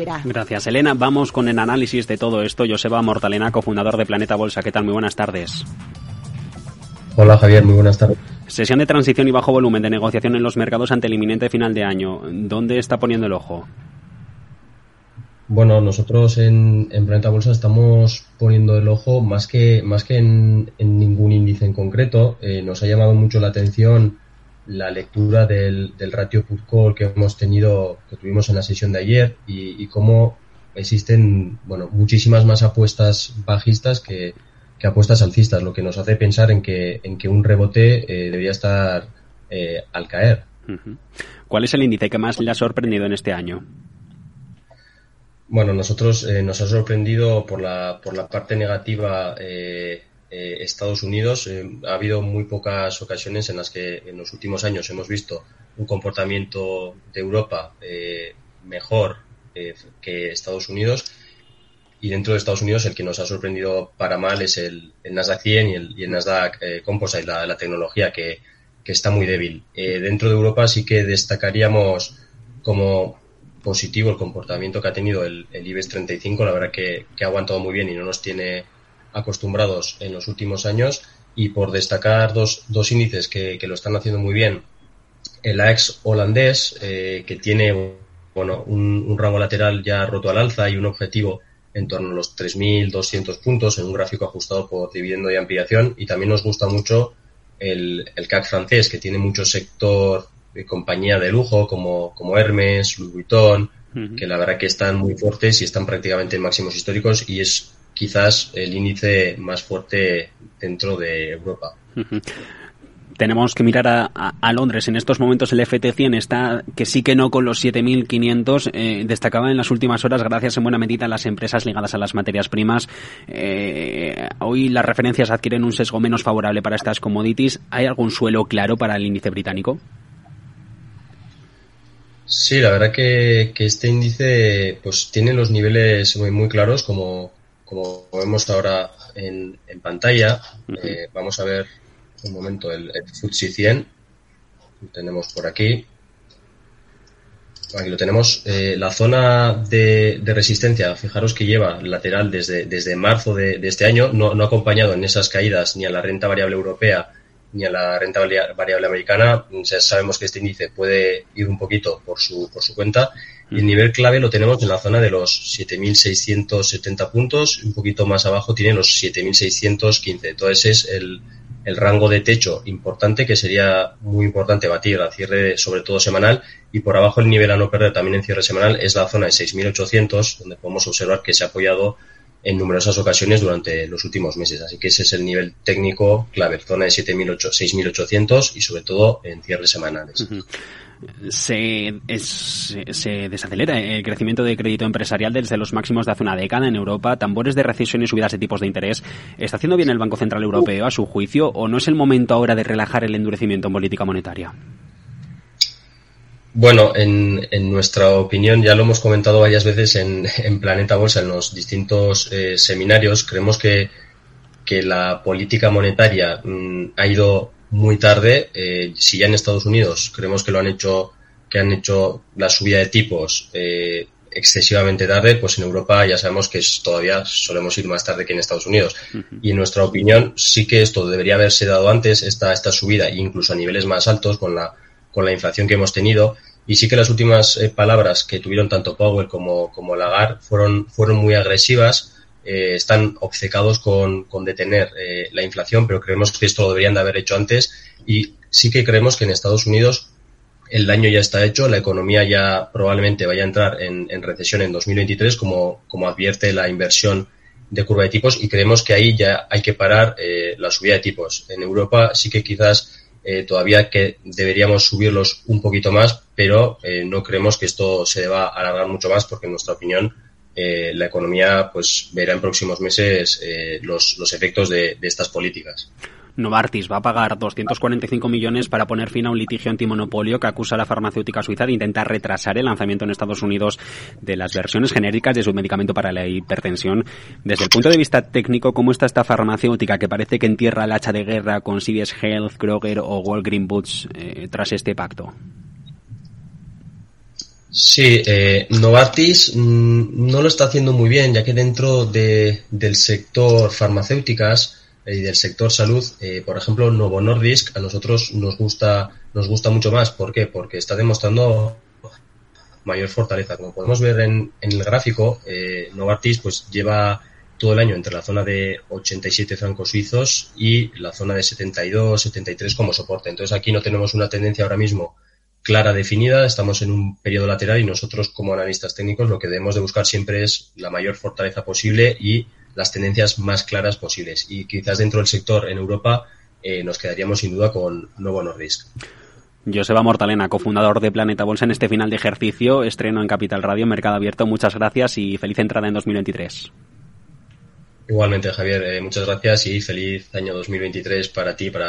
Gracias, Elena. Vamos con el análisis de todo esto. Joseba Mortalena, cofundador de Planeta Bolsa. ¿Qué tal? Muy buenas tardes. Hola, Javier. Muy buenas tardes. Sesión de transición y bajo volumen de negociación en los mercados ante el inminente final de año. ¿Dónde está poniendo el ojo? Bueno, nosotros en, Planeta Bolsa estamos poniendo el ojo más que, más que en, ningún índice en concreto. Eh, nos ha llamado mucho la atención la lectura del, ratio put call que hemos tenido, que tuvimos en la sesión de ayer y, cómo existen, bueno, muchísimas más apuestas bajistas que, apuestas alcistas, lo que nos hace pensar en que, en que un rebote eh, debería estar eh, al caer. ¿Cuál es el índice que más le ha sorprendido en este año? Bueno, nosotros eh, nos ha sorprendido por la, por la parte negativa eh, eh, Estados Unidos. Eh, ha habido muy pocas ocasiones en las que en los últimos años hemos visto un comportamiento de Europa eh, mejor que Estados Unidos. Y dentro de Estados Unidos el que nos ha sorprendido para mal es el, Nasdaq 100 y el, y el Nasdaq Composite, la, la, tecnología que, está muy débil. dentro de Europa sí que destacaríamos como positivo el comportamiento que ha tenido el, el IBEX 35. La verdad que, que ha aguantado muy bien y no nos tiene acostumbrados en los últimos años y por destacar dos, dos índices que, lo están haciendo muy bien, el AX holandés, eh, que tiene bueno, un, rango lateral ya roto al alza y un objetivo en torno a los 3.200 puntos en un gráfico ajustado por dividendo y ampliación. Y también nos gusta mucho el, el CAC francés, que tiene mucho sector de compañía de lujo como, como Hermes, Louis Vuitton, que la verdad que están muy fuertes y están prácticamente en máximos históricos y es quizás el índice más fuerte dentro de Europa. tenemos que mirar a, Londres. En estos momentos el FT100 está que sí que no con los 7.500. Eh, destacaba en las últimas horas, gracias en buena medida a las empresas ligadas a las materias primas. Eh, hoy las referencias adquieren un sesgo menos favorable para estas commodities. ¿Hay algún suelo claro para el índice británico? Sí, la verdad que, este índice pues tiene los niveles muy, muy claros como, como vemos ahora en, en pantalla, eh, vamos a ver un momento el, el FTSE 100. Lo tenemos por aquí. Aquí lo tenemos. Eh, la zona de, resistencia, fijaros que lleva lateral desde, desde marzo de, este año, no, no, ha acompañado en esas caídas ni a la renta variable europea ni a la renta variable americana. Ya sabemos que este índice puede ir un poquito por su, por su cuenta y el nivel clave lo tenemos en la zona de los 7.670 puntos. Un poquito más abajo tiene los 7.615. Entonces es el, el rango de techo importante que sería muy importante batir a cierre sobre todo semanal y por abajo el nivel a no perder también en cierre semanal es la zona de 6.800 donde podemos observar que se ha apoyado en numerosas ocasiones durante los últimos meses. Así que ese es el nivel técnico clave, zona de 6.800 y sobre todo en cierres semanales se, se desacelera el crecimiento de crédito empresarial desde los máximos de hace una década en Europa, tambores de recesión y subidas de tipos de interés. ¿Está haciendo bien el Banco Central Europeo a su juicio o no es el momento ahora de relajar el endurecimiento en política monetaria? Bueno, en, nuestra opinión, ya lo hemos comentado varias veces en, Planeta Bolsa, en los distintos eh, seminarios, creemos que, que la política monetaria mm, ha ido muy tarde. Eh, si ya en Estados Unidos creemos que lo han hecho, que han hecho la subida de tipos eh, excesivamente tarde, pues en Europa ya sabemos que es, todavía solemos ir más tarde que en Estados Unidos. Y en nuestra opinión sí que esto debería haberse dado antes, esta, esta subida, incluso a niveles más altos con la, con la inflación que hemos tenido. Y sí que las últimas eh, palabras que tuvieron tanto Powell como, como Lagarde fueron, fueron muy agresivas eh, están obcecados con, detener eh, la inflación, pero creemos que esto lo deberían de haber hecho antes y sí que creemos que en Estados Unidos el daño ya está hecho, la economía ya probablemente vaya a entrar en, recesión en 2023, como, como advierte la inversión de curva de tipos, y creemos que ahí ya hay que parar la subida de tipos. En Europa sí que quizás todavía que deberíamos subirlos un poquito más, pero no creemos que esto se deba alargar mucho más, porque en nuestra opinión eh, la economía pues verá en próximos meses eh, los, los, efectos de, estas políticas. Novartis va a pagar 245 millones para poner fin a un litigio antimonopolio que acusa a la farmacéutica suiza de intentar retrasar el lanzamiento en Estados Unidos de las versiones genéricas de su medicamento para la hipertensión. Desde el punto de vista técnico, ¿cómo está esta farmacéutica que parece que entierra el hacha de guerra con CVS Health, Kroger o Walgreen Boots eh, tras este pacto? Sí, eh, Novartis mm, no lo está haciendo muy bien, ya que dentro de, del sector farmacéuticas y del sector salud, eh, por ejemplo, Novo Nordisk a nosotros nos gusta nos gusta mucho más. ¿Por qué? Porque está demostrando mayor fortaleza. Como podemos ver en, el gráfico, eh, Novartis pues lleva todo el año entre la zona de 87 francos suizos y la zona de 72, 73 como soporte. Entonces aquí no tenemos una tendencia ahora mismo clara, definida, estamos en un periodo lateral y nosotros como analistas técnicos lo que debemos de buscar siempre es la mayor fortaleza posible y las tendencias más claras posibles. Y quizás dentro del sector en Europa eh, nos quedaríamos sin duda con Novo Nordisk. Joseba Mortalena, cofundador de Planeta Bolsa en este final de ejercicio, estreno en Capital Radio, Mercado Abierto. Muchas gracias y feliz entrada en 2023. Igualmente, Javier, eh, muchas gracias y feliz año 2023 para ti, para